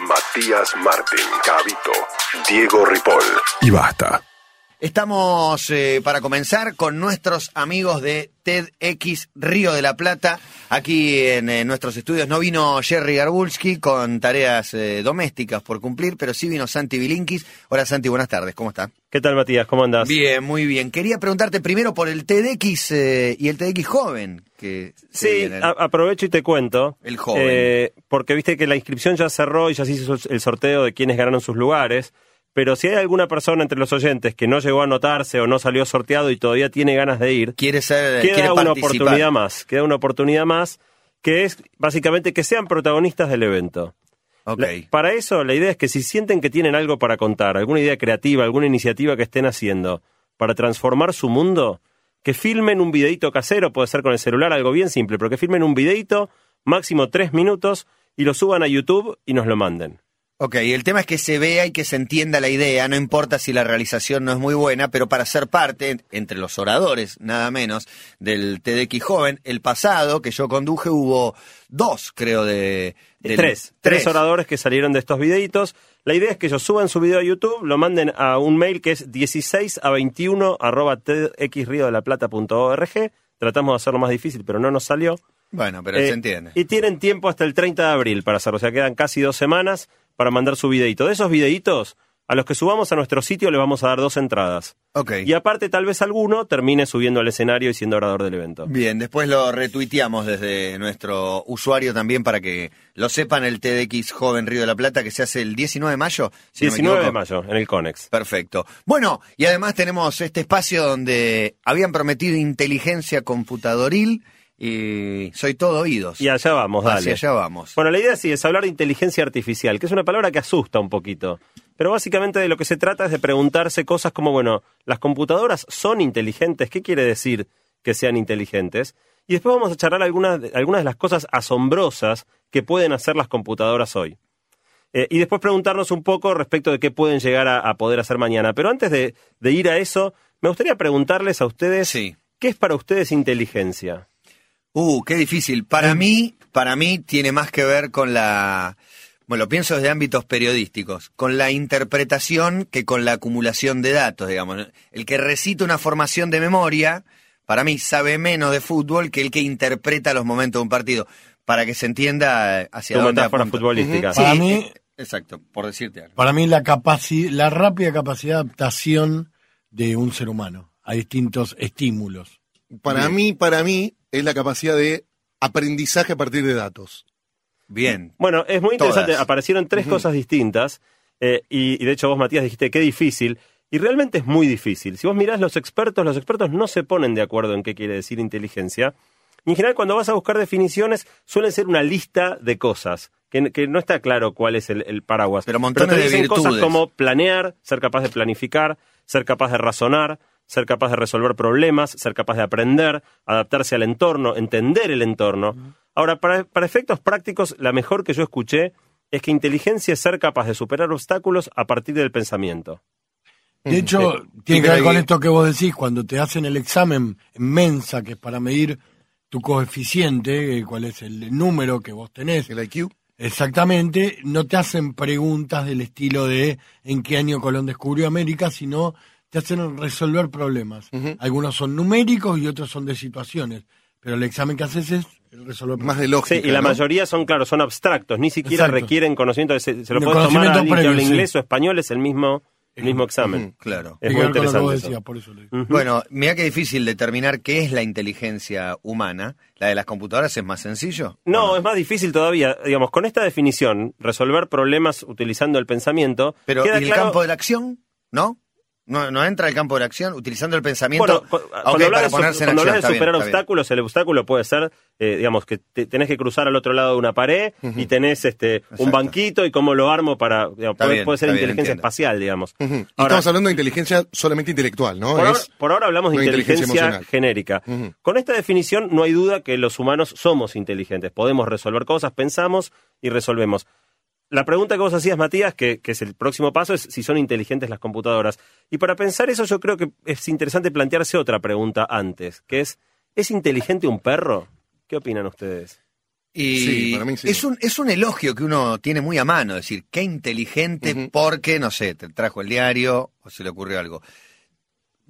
Matías Martín, Cabito, Diego Ripoll y basta. Estamos eh, para comenzar con nuestros amigos de TEDx Río de la Plata. Aquí en, eh, nuestros estudios no vino Jerry Garbulski con tareas eh, domésticas por cumplir, pero sí vino Santi Bilinkis. Hola Santi, buenas tardes, ¿cómo está? ¿Qué tal Matías? ¿Cómo andas? Bien, muy bien. Quería preguntarte primero por el TEDx y el TEDx joven. Que Sí, aprovecho y te cuento. El joven. Eh, porque viste que la inscripción ya cerró y ya se hizo el sorteo de quienes ganaron sus lugares. Pero si hay alguna persona entre los oyentes que no llegó a anotarse o no salió sorteado y todavía tiene ganas de ir, quiere ser, queda quiere una participar. oportunidad más. Queda una oportunidad más que es básicamente que sean protagonistas del evento. Ok. La- para eso, la idea es que si sienten que tienen algo para contar, alguna idea creativa, alguna iniciativa que estén haciendo para transformar su mundo, que filmen un videito casero, puede ser con el celular, algo bien simple, pero que filmen un videito, máximo tres minutos, y lo suban a YouTube y nos lo manden. Ok, el tema es que se vea y que se entienda la idea, no importa si la realización no es muy buena, pero para ser parte, entre los oradores, nada menos, del TDX Joven, el pasado que yo conduje hubo dos, creo, de... del- tres, tres oradores que salieron de estos videitos. La idea es que ellos suban su video a YouTube, lo manden a un mail que es 16 a 21 arroba txriodelaplata.org. Tratamos de hacerlo más difícil, pero no nos salió. Bueno, pero Eh, se entiende. Y tienen tiempo hasta el 30 de abril para hacerlo. O sea, quedan casi dos semanas para mandar su videito. De esos videitos, a los que subamos a nuestro sitio le vamos a dar dos entradas. Ok. Y aparte, tal vez alguno termine subiendo al escenario y siendo orador del evento. Bien, después lo retuiteamos desde nuestro usuario también para que lo sepan el TDX Joven Río de la Plata que se hace el 19 de mayo. si no me 19 de mayo, en el Conex. Perfecto. Bueno, y además tenemos este espacio donde habían prometido inteligencia computadoril y soy todo oídos. Y allá vamos, dale. Hacia allá vamos. Bueno, la idea sí es hablar de inteligencia artificial, que es una palabra que asusta un poquito. Pero básicamente de lo que se trata es de preguntarse cosas como, bueno, ¿las computadoras son inteligentes? ¿Qué quiere decir que sean inteligentes? Y después vamos a charlar algunas, de- algunas de las cosas asombrosas que pueden hacer las computadoras hoy. Eh, y después preguntarnos un poco respecto de qué pueden llegar a, a poder hacer mañana. Pero antes de, de ir a eso, me gustaría preguntarles a ustedes, Sí. ¿qué es para ustedes inteligencia? Uh, qué difícil. Para mí, para mí tiene más que ver con la, bueno, lo pienso desde ámbitos periodísticos, con la interpretación que con la acumulación de datos, digamos. El que recita una formación de memoria, para mí sabe menos de fútbol que el que interpreta los momentos de un partido, para que se entienda hacia Tu dónde metáfora apunta. futbolística. Sí, Para mí- eh, exacto, por decirte algo. Para mí la capaci- la rápida capacidad de adaptación de un ser humano a distintos estímulos. Para mí, para mí, es la capacidad de aprendizaje a partir de datos. Bien. Bueno, es muy interesante. Todas. Aparecieron tres cosas distintas. eh, y, y de hecho vos, Matías, dijiste qué difícil. Y realmente es muy difícil. Si vos mirás los expertos, los expertos no se ponen de acuerdo en qué quiere decir inteligencia. Y en general, cuando vas a buscar definiciones, suelen ser una lista de cosas. Que, que no está claro cuál es el, el paraguas. Pero montones te de dicen cosas como planear, ser capaz de planificar, ser capaz de razonar, ser capaz de resolver problemas, ser capaz de aprender, adaptarse al entorno, entender el entorno. Ahora, para, para efectos prácticos, la mejor que yo escuché es que inteligencia es ser capaz de superar obstáculos a partir del pensamiento. De hecho, Eh, tiene que ver con esto que vos decís, cuando te hacen el examen en mensa, que es para medir tu coeficiente, eh, cuál es el número que vos tenés, El IQ. exactamente, no te hacen preguntas del estilo de en qué año Colón descubrió América, sino te hacen resolver problemas. Algunos son numéricos y otros son de situaciones, pero el examen que haces es resolver Más de Sí, lógica. y la ¿no? mayoría son, claro, son abstractos, ni siquiera Exacto. requieren conocimiento. Se, se lo De puede tomar a alguien que habla sí. inglés o español, es el mismo, el mismo examen. Claro. Es muy interesante. eso. decías, por eso lo digo. Ujú. Bueno, mira qué difícil determinar qué es la inteligencia humana. La de las computadoras es más sencillo. No, ¿O es más difícil todavía. Digamos, con esta definición, resolver problemas utilizando el pensamiento. Pero queda ¿y el claro- campo de la acción? ¿No? ¿No, no entra el campo de la acción utilizando el pensamiento? Bueno, cu- cuando hablas para de, ponerse en cuando acción, hablas de está bien, superar bien. obstáculos, el obstáculo puede ser, eh, digamos, que te- tenés que cruzar al otro lado de una pared y tenés este un banquito y cómo lo armo para. digamos, puede, bien, puede ser inteligencia espacial, digamos. Ahora- Estamos hablando de inteligencia solamente intelectual, ¿no? Por ahora, Es- por ahora hablamos de no inteligencia, genérica. Con esta definición no hay duda que los humanos somos inteligentes. Podemos resolver cosas, pensamos y resolvemos. La pregunta que vos hacías, Matías, que, que es el próximo paso, es si son inteligentes las computadoras. Y para pensar eso yo creo que es interesante plantearse otra pregunta antes, que es, ¿es inteligente un perro? ¿Qué opinan ustedes? Y Sí, para mí sí. es, un, es un elogio que uno tiene muy a mano, decir, qué inteligente porque, no sé, te trajo el diario o se le ocurrió algo.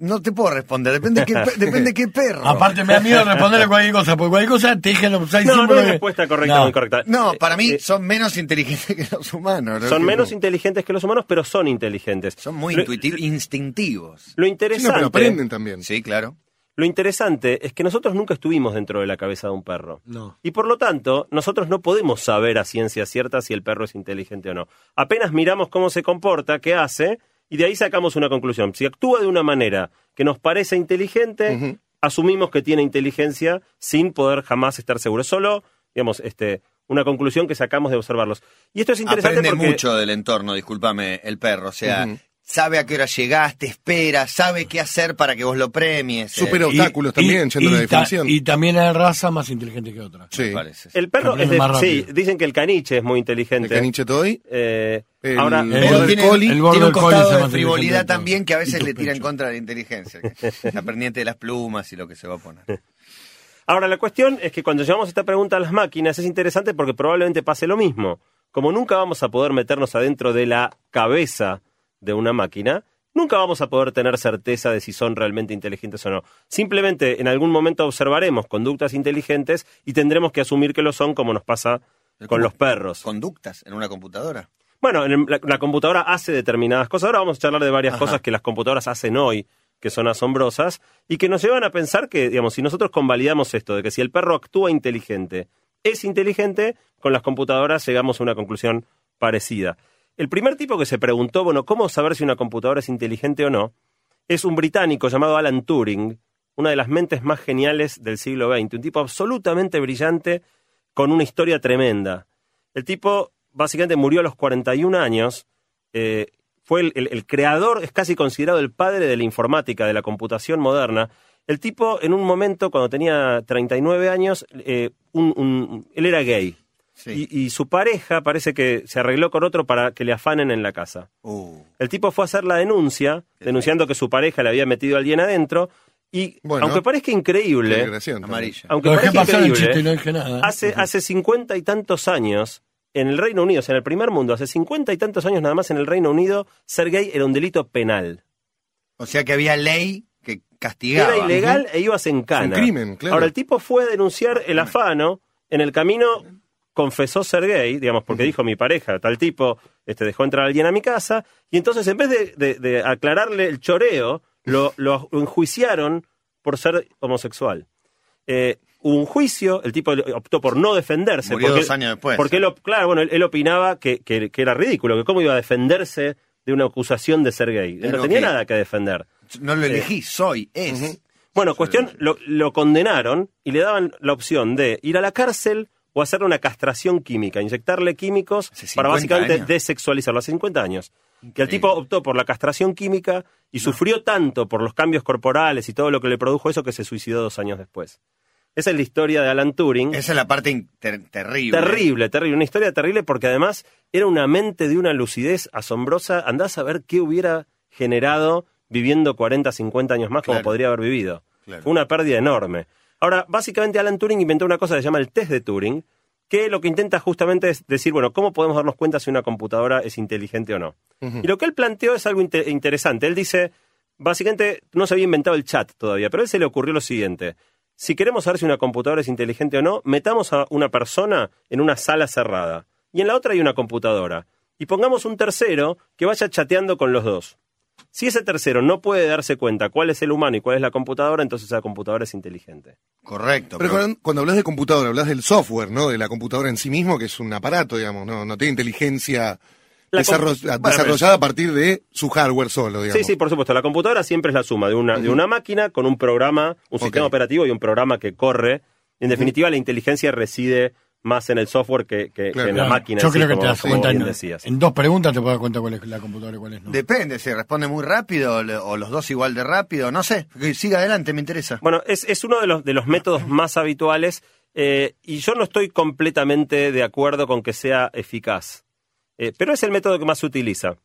No te puedo responder, depende qué, pe- depende qué perro. Aparte me da miedo responderle cualquier cosa, porque cualquier cosa te dije los seis No, no es que- respuesta correcta No. o incorrecta. no, Eh, para mí eh, son menos inteligentes que los humanos. ¿no? son menos no- inteligentes que los humanos, pero son inteligentes. Son muy Lo- intuitivos, instintivos. Lo Sí, no, interesante, pero aprenden también. Sí, claro. lo interesante es que nosotros nunca estuvimos dentro de la cabeza de un perro. No. Y por lo tanto, nosotros no podemos saber a ciencia cierta si el perro es inteligente o no. Apenas miramos cómo se comporta, qué hace, y de ahí sacamos una conclusión. Si actúa de una manera que nos parece inteligente, asumimos que tiene inteligencia sin poder jamás estar seguros. Solo, digamos, este, una conclusión que sacamos de observarlos. Y esto es interesante Aprende porque... mucho del entorno, discúlpame, el perro. O sea. Sabe a qué hora llegaste, espera, sabe qué hacer para que vos lo premies. eh, Supera Y- obstáculos también, yendo a la y ta- definición. Y también hay razas más inteligentes que otras. Sí. El perro es de... más Sí, dicen que el caniche es muy El inteligente. caniche toy. Eh, El- ahora, el tiene, el border tiene un costado el de frivolidad inteligente también que a veces Y le tira en contra de la inteligencia. La pendiente de las plumas y lo que se va a poner. Ahora, la cuestión es que cuando llevamos esta pregunta a las máquinas es interesante porque probablemente pase lo mismo. Como nunca vamos a poder meternos adentro de la cabeza de una máquina, nunca vamos a poder tener certeza de si son realmente inteligentes o no. Simplemente en algún momento observaremos conductas inteligentes y tendremos que asumir que lo son como nos pasa con los perros. Conductas en una computadora. Bueno, en el- la, la computadora hace determinadas cosas. Ahora vamos a charlar de varias Ajá. cosas que las computadoras hacen hoy, que son asombrosas, y que nos llevan a pensar que, digamos, si nosotros convalidamos esto, de que si el perro actúa inteligente, es inteligente, con las computadoras llegamos a una conclusión parecida. El primer tipo que se preguntó, bueno, ¿cómo saber si una computadora es inteligente o no? Es un británico llamado Alan Turing, una de las mentes más geniales del siglo XX, un tipo absolutamente brillante, con una historia tremenda. El tipo básicamente murió a los 41 años, eh, fue el, creador, es casi considerado el padre de la informática, de la computación moderna. El tipo, en un momento, cuando tenía 39 años, eh, un- un- él era gay. Sí. Y, y su pareja parece que se arregló con otro para que le afanen en la casa. Uh, El tipo fue a hacer la denuncia, denunciando que su pareja le había metido a alguien adentro. Y Bueno, aunque parezca increíble, amarilla. aunque Lo parezca increíble, chiste y no dije nada. hace, hace cincuenta y tantos años, en el Reino Unido, o sea, en el primer mundo, hace cincuenta y tantos años nada más en el Reino Unido, ser gay era un delito penal. O sea que había ley que castigaba. Era ilegal e ibas en cana. un crimen, claro. Ahora, el tipo fue a denunciar el afano, en el camino confesó ser gay, digamos, porque dijo mi pareja, tal tipo, este, dejó entrar a alguien a mi casa, y entonces en vez de, de- de aclararle el choreo, lo, lo enjuiciaron por ser homosexual. Eh, hubo un juicio, el tipo optó por no defenderse. Murió porque, dos años después. Porque él, claro, bueno, él, él opinaba que, que- que era ridículo, que cómo iba a defenderse de una acusación de ser gay. Él no tenía nada que defender. No lo elegí, soy, es. Bueno, cuestión, lo, lo condenaron y le daban la opción de ir a la cárcel o hacerle una castración química, inyectarle químicos para 50 básicamente años. desexualizarlo hace 50 años. Que el tipo optó por la castración química y sufrió tanto por los cambios corporales y todo lo que le produjo eso que se suicidó dos años después. Esa es la historia de Alan Turing. Esa es la parte ter- terrible. Terrible, terrible. Una historia terrible porque además era una mente de una lucidez asombrosa. Andás a ver qué hubiera generado viviendo 40, 50 años más como podría haber vivido. Claro. Fue una pérdida enorme. Ahora, básicamente Alan Turing inventó una cosa que se llama el test de Turing, que lo que intenta justamente es decir, bueno, ¿cómo podemos darnos cuenta si una computadora es inteligente o no? Y lo que él planteó es algo inte- interesante. Él dice, básicamente no se había inventado el chat todavía, pero a él se le ocurrió lo siguiente. Si queremos saber si una computadora es inteligente o no, metamos a una persona en una sala cerrada y en la otra hay una computadora. Y pongamos un tercero que vaya chateando con los dos. Si ese tercero no puede darse cuenta cuál es el humano y cuál es la computadora, entonces esa computadora es inteligente. Correcto. Pero pero- cuando, cuando hablas de computadora, hablas del software, ¿no? De la computadora en sí mismo, que es un aparato, digamos, no, no tiene inteligencia La bueno, desarrollada a partir de su hardware solo, digamos. Sí, sí, por supuesto. La computadora siempre es la suma de una, de una máquina con un programa, un sistema operativo y un programa que corre. En definitiva, la inteligencia reside más en el software que, que- Claro. que en la Claro, máquina. Yo sí, creo que como- te das cuenta en, decías. en dos preguntas te puedes dar cuenta cuál es la computadora y cuál es no. Depende, si responde muy rápido o los dos igual de rápido, no sé. Que Siga adelante, me interesa. Bueno, es, es uno de los, de los métodos más habituales eh, y yo no estoy completamente de acuerdo con que sea eficaz. Eh, pero es el método que más se utiliza,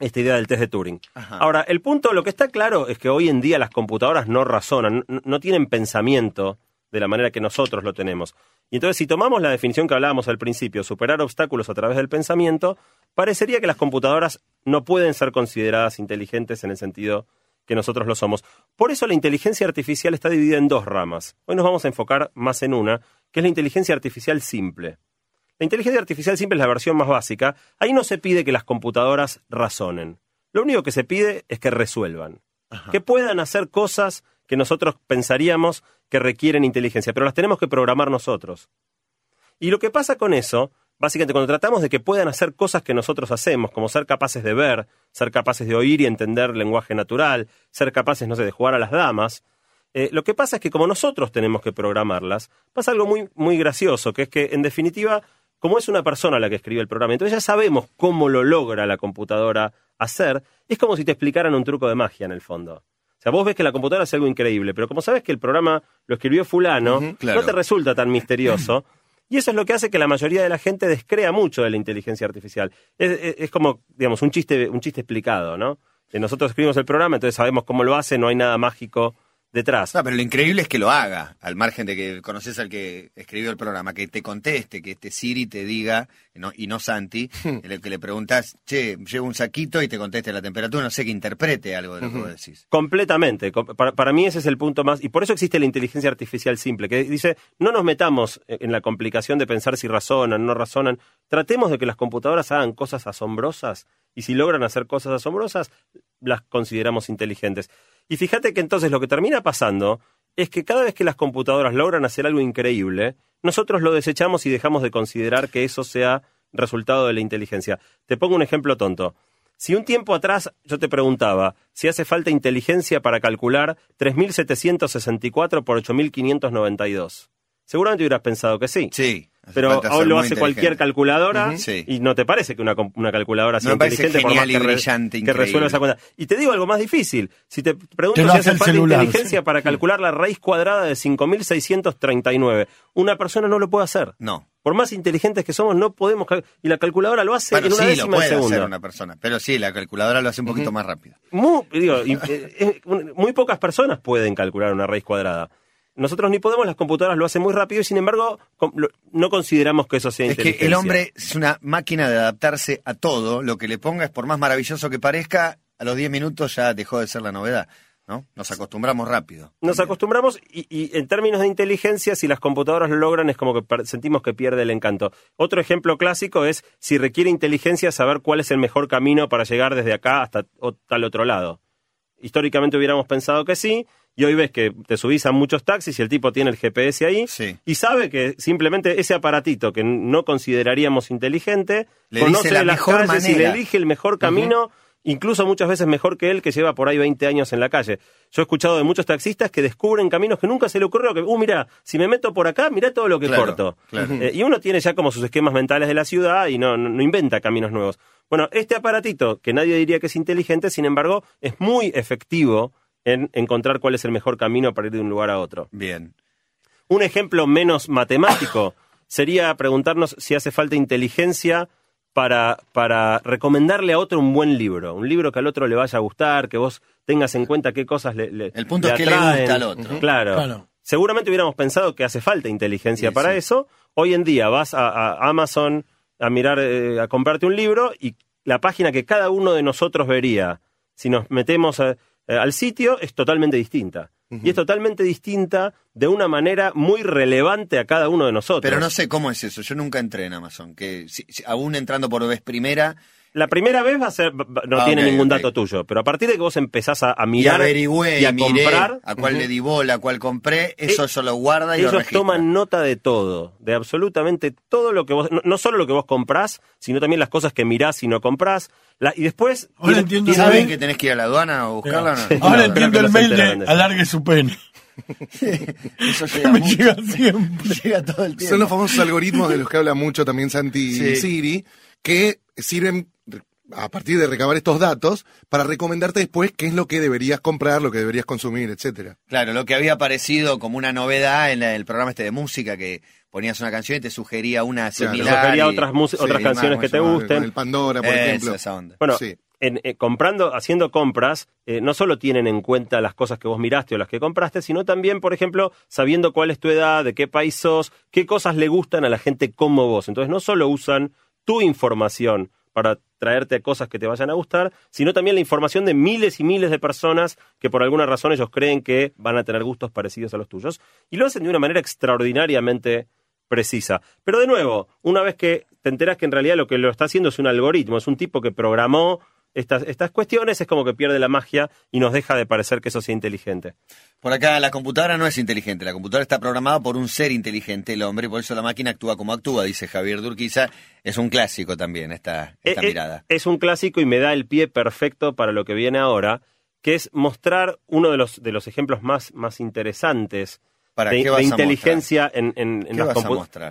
esta idea del test de Turing. Ajá. Ahora, el punto, lo que está claro es que hoy en día las computadoras no razonan, no, no tienen pensamiento de la manera que nosotros lo tenemos. Y entonces, si tomamos la definición que hablábamos al principio, superar obstáculos a través del pensamiento, parecería que las computadoras no pueden ser consideradas inteligentes en el sentido que nosotros lo somos. Por eso la inteligencia artificial está dividida en dos ramas. Hoy nos vamos a enfocar más en una, que es la inteligencia artificial simple. La inteligencia artificial simple es la versión más básica. Ahí no se pide que las computadoras razonen. Lo único que se pide es que resuelvan. Que puedan hacer cosas que nosotros pensaríamos que requieren inteligencia, pero las tenemos que programar nosotros. Y lo que pasa con eso, básicamente cuando tratamos de que puedan hacer cosas que nosotros hacemos, como ser capaces de ver, ser capaces de oír y entender lenguaje natural, ser capaces, no sé, de jugar a las damas, eh, lo que pasa es que como nosotros tenemos que programarlas, pasa algo muy, muy gracioso, que es que en definitiva, como es una persona la que escribe el programa, entonces ya sabemos cómo lo logra la computadora hacer, es como si te explicaran un truco de magia en el fondo. O sea, vos ves que la computadora hace algo increíble, pero como sabes que el programa lo escribió fulano, claro. no te resulta tan misterioso. Y eso es lo que hace que la mayoría de la gente descrea mucho de la inteligencia artificial. Es, es- es como, digamos, un chiste, un chiste explicado, ¿no? Eh, Nosotros escribimos el programa, entonces sabemos cómo lo hace, no hay nada mágico detrás. No, pero lo increíble es que lo haga, al margen de que conoces al que escribió el programa, que te conteste, que este Siri te diga, no- y no Santi, el que le preguntas, che, llevo un saquito y te conteste la temperatura, no sé, que interprete algo de lo que vos decís. Completamente. Com- Para, para mí ese es el punto más. Y por eso existe la inteligencia artificial simple, que dice, no nos metamos en la complicación de pensar si razonan, no razonan. Tratemos de que las computadoras hagan cosas asombrosas y si logran hacer cosas asombrosas, las consideramos inteligentes. Y fíjate que entonces lo que termina pasando es que cada vez que las computadoras logran hacer algo increíble, nosotros lo desechamos y dejamos de considerar que eso sea resultado de la inteligencia. Te pongo un ejemplo tonto. Si un tiempo atrás yo te preguntaba si hace falta inteligencia para calcular 3.764 por 8.592, seguramente hubieras pensado que sí. Sí. Pero hoy lo hace cualquier calculadora. Sí. y no te parece que una, calculadora sea No inteligente por más que, re- brillante, que resuelva esa cuenta. Y te digo algo más difícil. Si te pregunto Te si hace falta celular, inteligencia sí. para calcular la raíz cuadrada de 5.639, una persona no lo puede hacer. No. Por más inteligentes que somos, no podemos... Y la calculadora lo hace Bueno, en una sí, lo de puede segundo. hacer una persona, pero sí, la calculadora lo hace un poquito más rápido. Muy, digo, eh, eh, muy pocas personas pueden calcular una raíz cuadrada. Nosotros ni podemos, las computadoras lo hacen muy rápido y sin embargo no consideramos que eso sea Es que inteligencia. el hombre es una máquina de adaptarse a todo, lo que le pongas, por más maravilloso que parezca, a los 10 minutos ya dejó de ser la novedad, ¿no? Nos acostumbramos rápido. Nos acostumbramos y, y en términos de inteligencia, si las computadoras lo logran, es como que sentimos que pierde el encanto. Otro ejemplo clásico es si requiere inteligencia saber cuál es el mejor camino para llegar desde acá hasta o- tal otro lado. Históricamente hubiéramos pensado que sí, y hoy ves que te subís a muchos taxis y el tipo tiene el GPS ahí Sí. y sabe que simplemente ese aparatito que no consideraríamos inteligente Le conoce la las calles y le elige el mejor camino, incluso muchas veces mejor que él que lleva por ahí 20 años en la calle. Yo he escuchado de muchos taxistas que descubren caminos que nunca se le ocurrió, que, uh, mira, si me meto por acá, mira todo lo que Claro, corto. claro. Eh, y uno tiene ya como sus esquemas mentales de la ciudad y no, no, no inventa caminos nuevos. Bueno, este aparatito, que nadie diría que es inteligente, sin embargo, es muy efectivo en encontrar cuál es el mejor camino para ir de un lugar a otro. Bien. Un ejemplo menos matemático sería preguntarnos si hace falta inteligencia para, para recomendarle a otro un buen libro, un libro que al otro le vaya a gustar, que vos tengas en cuenta qué cosas le, le El punto le es qué le atraen. gusta al otro. Claro. Claro. Seguramente hubiéramos pensado que hace falta inteligencia Sí, para sí. eso. Hoy en día vas a, a Amazon a mirar, eh, a comprarte un libro y la página que cada uno de nosotros vería, si nos metemos eh, eh, al sitio, es totalmente distinta. Y es totalmente distinta de una manera muy relevante a cada uno de nosotros. Pero no sé cómo es eso, yo nunca entré en Amazon, que si- si- aún entrando por vez primera, La primera vez va a ser, no Ah, tiene ningún dato tuyo, pero a partir de que vos empezás a, a y mirar averigüé y a y miré comprar, a cuál le di bola, a cuál compré, eso Eh, eso lo guarda y lo ellos registra. toman nota de todo, de absolutamente todo lo que vos, no, no solo lo que vos comprás, sino también las cosas que mirás y no comprás. La- y después Ahora entiendo ¿Saben que tenés que ir a la aduana o buscarla? o no? Sí. Ahora No, entiendo el mail de alargue su pene. Eso llega me mucho. llega siempre. Llega todo el tiempo. Son los famosos algoritmos de los que habla mucho también Santi Sí. y Siri, que sirven a partir de recabar estos datos para recomendarte después qué es lo que deberías comprar, lo que deberías consumir, etcétera. Claro, lo que había aparecido como una novedad en la- el programa este de música, que ponías una canción y te sugería una Claro. similar. Sugería y- otras otras canciones más, que te más. gusten. Con el Pandora, por ejemplo. esa onda. Bueno, Sí. en, eh, comprando, haciendo compras, eh, no solo tienen en cuenta las cosas que vos miraste o las que compraste, sino también, por ejemplo, sabiendo cuál es tu edad, de qué país sos, qué cosas le gustan a la gente como vos. Entonces, no solo usan tu información para traerte cosas que te vayan a gustar, sino también la información de miles y miles de personas que por alguna razón ellos creen que van a tener gustos parecidos a los tuyos. Y lo hacen de una manera extraordinariamente precisa. Pero de nuevo, una vez que te enteras que en realidad lo que lo está haciendo es un algoritmo, es un tipo que programó estas, estas cuestiones, es como que pierde la magia y nos deja de parecer que eso sea inteligente. Por acá, la computadora no es inteligente. La computadora está programada por un ser inteligente, el hombre, y por eso la máquina actúa como actúa, dice Javier Durquiza. Es un clásico también esta, esta Eh, eh, mirada. Es un clásico y me da el pie perfecto para lo que viene ahora, que es mostrar uno de los, de los ejemplos más, más interesantes ¿Para de, inteligencia en, en- en ¿Qué las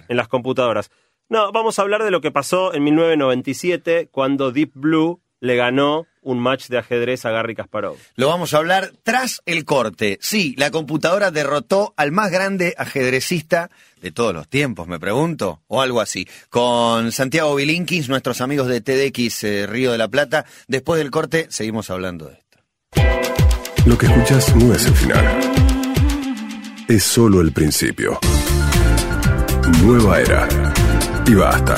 en las computadoras. No, vamos a hablar de lo que pasó en 1997 cuando Deep Blue le ganó un match de ajedrez a Garry Kasparov. Lo vamos a hablar tras el corte. Sí, la computadora derrotó al más grande ajedrecista de todos los tiempos, me pregunto, o algo así. Con Santiago Bilinkis, nuestros amigos de TDX eh, Río de la Plata. Después del corte, seguimos hablando de esto. Lo que escuchas no es el final. Es solo el principio. Nueva era. Y basta.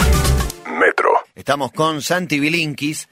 Metro. Estamos con Santi Bilinkis,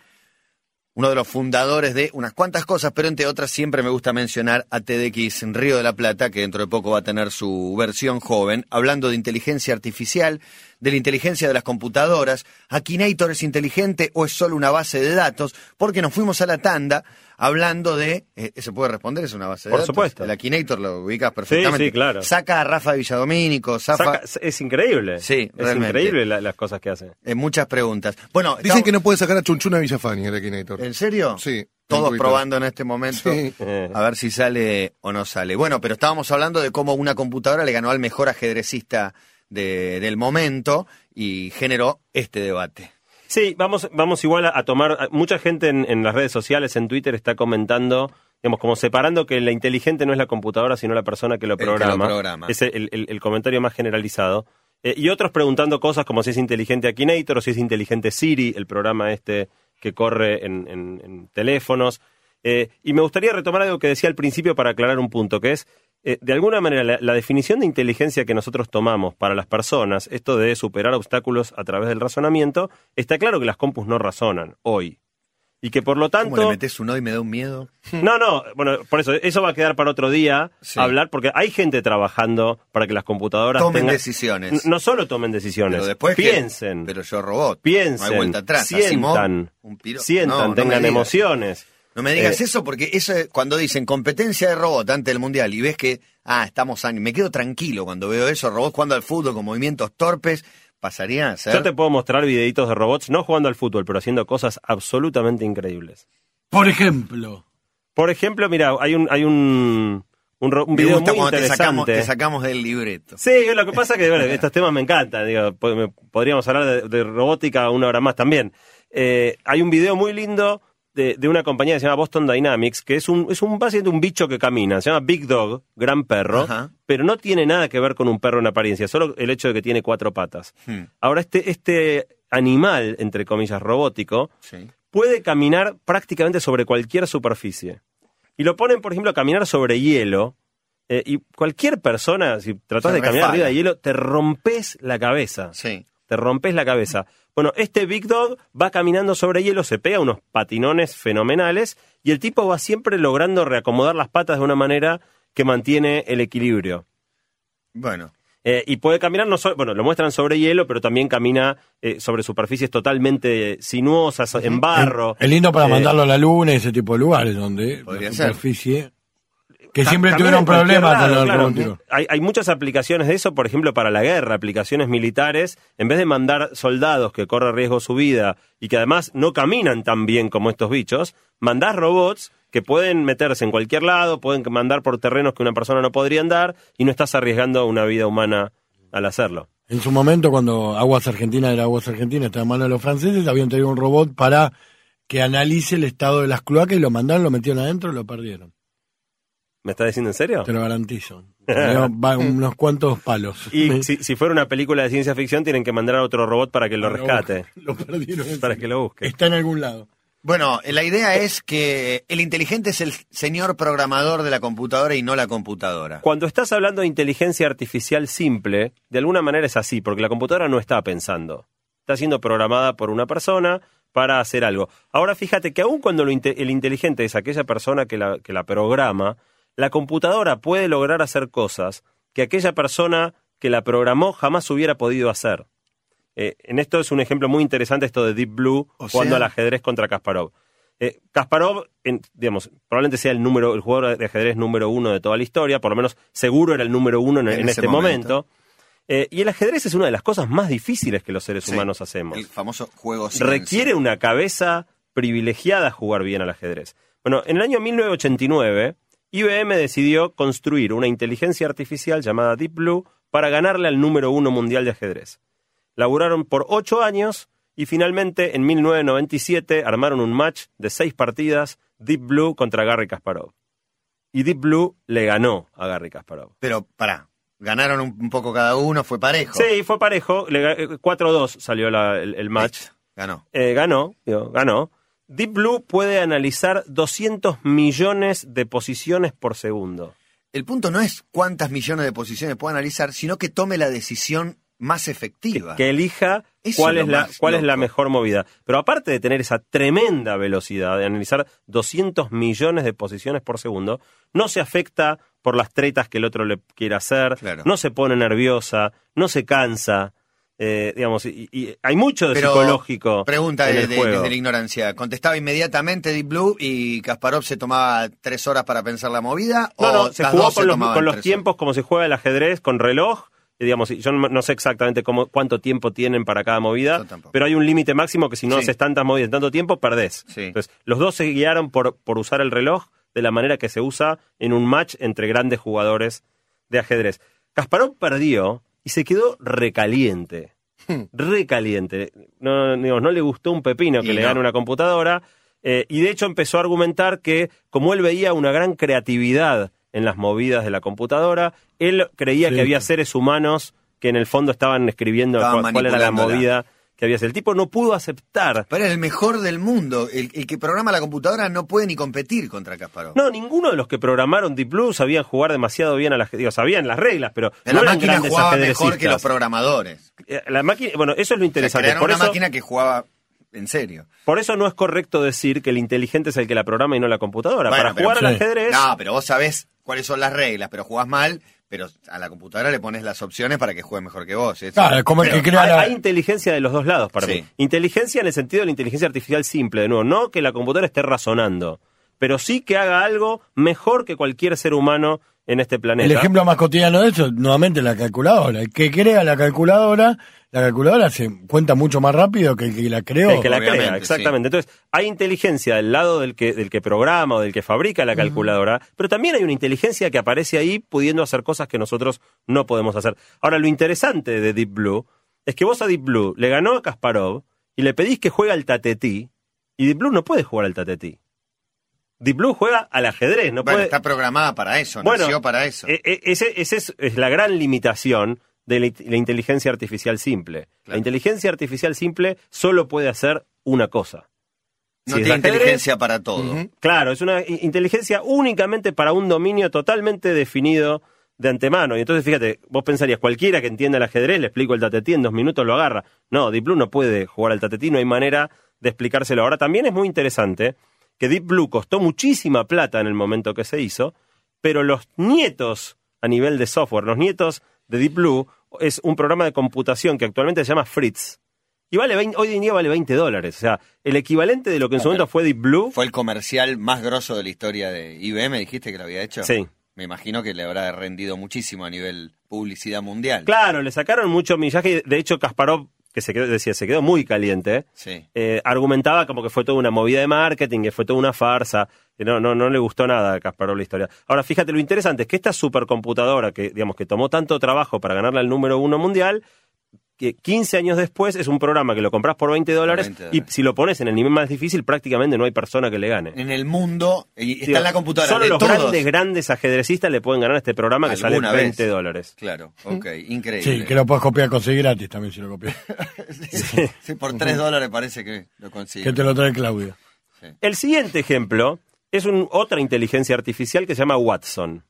uno de los fundadores de unas cuantas cosas, pero entre otras siempre me gusta mencionar a TDX en Río de la Plata, que dentro de poco va a tener su versión joven, hablando de inteligencia artificial, de la inteligencia de las computadoras. ¿Akinator es inteligente o es solo una base de datos? Porque nos fuimos a la tanda hablando de... eh, ¿Se puede responder? ¿Es una base de Por datos? supuesto. El Akinator lo ubicas perfectamente. sí, claro. Saca a Rafa Villadomínico, zafa... Saca- es increíble. Sí, es realmente. increíble la- las cosas que hace. eh, muchas preguntas. Bueno, Dicen estamos- que no puede sacar a Chunchuna Villafani, el Akinator. ¿En serio? Sí. Todos probando en este momento Sí. A ver si sale o no sale. Bueno, pero estábamos hablando de cómo una computadora le ganó al mejor ajedrecista de- del momento y generó este debate. Sí, vamos, vamos igual a, a tomar. Mucha gente en, en las redes sociales, en Twitter, está comentando, digamos, como separando que la inteligente no es la computadora, sino la persona que lo El que lo programa. programa. Es el, el- el comentario más generalizado. Eh, y otros preguntando cosas como si es inteligente Akinator o si es inteligente Siri, el programa este que corre en, en- en teléfonos. Eh, y me gustaría retomar algo que decía al principio para aclarar un punto, que es, eh, de alguna manera, la, la definición de inteligencia que nosotros tomamos para las personas, esto de superar obstáculos a través del razonamiento, está claro que las compus no razonan hoy. Y que por lo ¿Cómo le tanto... metes un no y me da un miedo? No, no, bueno, por eso, eso va a quedar para otro día Sí. hablar, porque hay gente trabajando para que las computadoras Tomen tengan- decisiones. No solo tomen decisiones, Pero después que- piensen, pero yo robot. piensen, No hay vuelta atrás. Asimov, sientan, un piro- sientan, No, tengan emociones. No me digas Eh, eso porque eso es- cuando dicen competencia de robot antes del mundial y ves que, ah, estamos años, me quedo tranquilo cuando veo eso, robots jugando al fútbol con movimientos torpes, pasaría a ser. Yo te puedo mostrar videitos de robots no jugando al fútbol, pero haciendo cosas absolutamente increíbles. Por ejemplo, Por ejemplo, mira, hay un hay un un, me video gusta muy cuando te sacamos, interesante. te sacamos del libreto. Sí, lo que pasa es que bueno, estos temas me encantan. Digo, podríamos hablar de, de robótica una hora más también. Eh, hay un video muy lindo de, de una compañía que se llama Boston Dynamics, que es un, es un básicamente un bicho que camina. Se llama Big Dog, gran perro, Ajá. pero no tiene nada que ver con un perro en apariencia, solo el hecho de que tiene cuatro patas. Hmm, Ahora, este, este animal, entre comillas, robótico, sí. puede caminar prácticamente sobre cualquier superficie. Y lo ponen, por ejemplo, a caminar sobre hielo. eh, y cualquier persona, si tratás Se de caminar arriba de hielo, te rompes la cabeza. Sí. Te rompes la cabeza. Bueno, este Big Dog va caminando sobre hielo, se pega unos patinones fenomenales y el tipo va siempre logrando reacomodar las patas de una manera que mantiene el equilibrio. Bueno, Eh, y puede caminar, no solo, bueno, lo muestran sobre hielo, pero también camina eh, sobre superficies totalmente sinuosas, en barro. es lindo para Eh, mandarlo a la luna y ese tipo de lugares donde Podría la ser. Que siempre tuvieron problemas con el claro. Hay, hay muchas aplicaciones de eso, por ejemplo, para la guerra, aplicaciones militares. En vez de mandar soldados que corren riesgo su vida y que además no caminan tan bien como estos bichos, mandás robots que pueden meterse en cualquier lado, pueden mandar por terrenos que una persona no podría andar y no estás arriesgando una vida humana al hacerlo. En su momento, cuando Aguas Argentina era Aguas Argentina, estaba en manos de los franceses, habían tenido un robot para que analice el estado de las cloacas y lo mandaron, lo metieron adentro y lo perdieron. ¿Me estás diciendo en serio? Te lo garantizo. Va- unos cuantos palos. Y si, si fuera una película de ciencia ficción, tienen que mandar a otro robot para que lo rescate, Lo perdieron. para que lo busque. Está en algún lado. Bueno, la idea es que el inteligente es el señor programador de la computadora y no la computadora. Cuando estás hablando de inteligencia artificial simple, de alguna manera es así, porque la computadora no está pensando. Está siendo programada por una persona para hacer algo. Ahora fíjate que aun cuando lo inte- el inteligente es aquella persona que la, que la programa, la computadora puede lograr hacer cosas que aquella persona que la programó jamás hubiera podido hacer. Eh, en esto es un ejemplo muy interesante esto de Deep Blue O jugando sea- al ajedrez contra Kasparov. Eh, Kasparov, en- digamos, probablemente sea el número, el jugador de ajedrez número uno de toda la historia, por lo menos seguro era el número uno en, En en ese este momento. momento. Eh, y el ajedrez es una de las cosas más difíciles que los seres Sí, humanos hacemos El famoso juego silencio. requiere una cabeza privilegiada jugar bien al ajedrez. Bueno, en el año 1989, IBM decidió construir una inteligencia artificial llamada Deep Blue para ganarle al número uno mundial de ajedrez. Laburaron por ocho años y finalmente en 1997 armaron un match de seis partidas Deep Blue contra Garry Kasparov. Y Deep Blue le ganó a Garry Kasparov. Pero, pará, ganaron un, poco cada uno, fue parejo. Sí, fue parejo. le ga- eh, 4-2 salió la- el- el match. Ganó. Eh, ganó, digo, ganó. Deep Blue puede analizar 200 millones de posiciones por segundo. El punto no es cuántas millones de posiciones puede analizar, sino que tome la decisión más efectiva. Que elija Eso cuál, es la, cuál es la mejor movida. Pero aparte de tener esa tremenda velocidad de analizar 200 millones de posiciones por segundo, no se afecta por las tretas que el otro le quiera hacer, Claro. no se pone nerviosa, no se cansa. Eh, digamos, y, y hay mucho de Pero, psicológico Pregunta en el de- juego. desde la ignorancia. ¿Contestaba inmediatamente Deep Blue y Kasparov se tomaba tres horas para pensar la movida? No, o no, se jugó se con los, con los tiempos como se juega el ajedrez, con reloj. y digamos, yo no, sé exactamente cómo, cuánto tiempo tienen para cada movida, pero hay un límite máximo que si no Sí. haces tantas movidas en tanto tiempo, perdés. Sí. Entonces, los dos se guiaron por, por usar el reloj de la manera que se usa en un match entre grandes jugadores de ajedrez. Kasparov perdió y se quedó recaliente. recaliente. No, digamos, no le gustó un pepino que Y le no. gane una computadora. eh, y de hecho empezó a argumentar que, como él veía una gran creatividad en las movidas de la computadora, él creía Sí. que había seres humanos que en el fondo estaban escribiendo Estaban cuál, cuál era la movida que había. El tipo no pudo aceptar. Pero es el mejor del mundo. El, el que programa la computadora no puede ni competir contra Kasparov. No, ninguno de los que programaron Deep Blue sabían jugar demasiado bien a las digo, sabían las reglas, pero Pero no la máquina jugaba mejor que los programadores. Eh, La máquina, bueno, eso es lo O sea, interesante. crearon Por una eso, máquina que jugaba en serio. por eso no es correcto decir que el inteligente es el que la programa y no la computadora. Bueno, Para jugar al Sí. ajedrez, No, pero vos sabés cuáles son las reglas, pero jugás mal, pero a la computadora le pones las opciones para que juegue mejor que vos. Claro, como el que crea hay, la... hay inteligencia de los dos lados para Sí. mí. Inteligencia en el sentido de la inteligencia artificial simple, de nuevo, no que la computadora esté razonando, pero sí que haga algo mejor que cualquier ser humano en este planeta. El ejemplo más cotidiano de eso, nuevamente la calculadora. El que crea la calculadora, la calculadora se cuenta mucho más rápido que el que la creó. El que la crea, exactamente. Entonces, hay inteligencia del lado del que, del que programa o del que fabrica la calculadora, pero también hay una inteligencia que aparece ahí pudiendo hacer cosas que nosotros no podemos hacer. Ahora, lo interesante de Deep Blue es que vos a Deep Blue le ganó a Kasparov y le pedís que juegue al tatetí, y Deep Blue no puede jugar al tatetí. Deep Blue juega al ajedrez, no Bueno, puede... está programada para eso, Bueno, nació para eso. E- e- ese es, es la gran limitación de la, la inteligencia artificial simple. La inteligencia artificial simple solo puede hacer una cosa. no Si tiene ajedrez, inteligencia para todo. Claro, es una inteligencia únicamente para un dominio totalmente definido de antemano. Y entonces, fíjate, vos pensarías, cualquiera que entienda el ajedrez, le explico el tatetí, en dos minutos lo agarra. No, Deep Blue no puede jugar al tatetí, no hay manera de explicárselo. Ahora, también es muy interesante que Deep Blue costó muchísima plata en el momento que se hizo, pero los nietos a nivel de software, los nietos de Deep Blue, es un programa de computación que actualmente se llama Fritz. Y vale 20 hoy en día vale 20 dólares. O sea, el equivalente de lo que en su momento fue Deep Blue. Fue el comercial más grosso de la historia de IBM, dijiste que lo había hecho. Sí. Me imagino que le habrá rendido muchísimo a nivel publicidad mundial. Claro, le sacaron mucho millaje. De hecho, Kasparov, que se quedó, decía, se quedó muy caliente, Sí. eh, argumentaba como que fue toda una movida de marketing, que fue toda una farsa. que no, no, no le gustó nada a Kasparov la historia. Ahora, fíjate, lo interesante es que esta supercomputadora, que digamos que tomó tanto trabajo para ganarle al número uno mundial, que 15 años después es un programa que lo compras por 20 dólares 20 y si lo pones en el nivel más difícil, prácticamente no hay persona que le gane. En el mundo, y está Digo, en la computadora Solo de los todos. grandes, grandes ajedrecistas le pueden ganar a este programa que sale Alguna 20 vez. dólares. Claro, ok, increíble. Sí, que lo puedes copiar, conseguir gratis también si lo copias. Sí, por 3 dólares parece que lo consigue. que te lo trae Claudia. Sí. El siguiente ejemplo es un- otra inteligencia artificial que se llama Watson.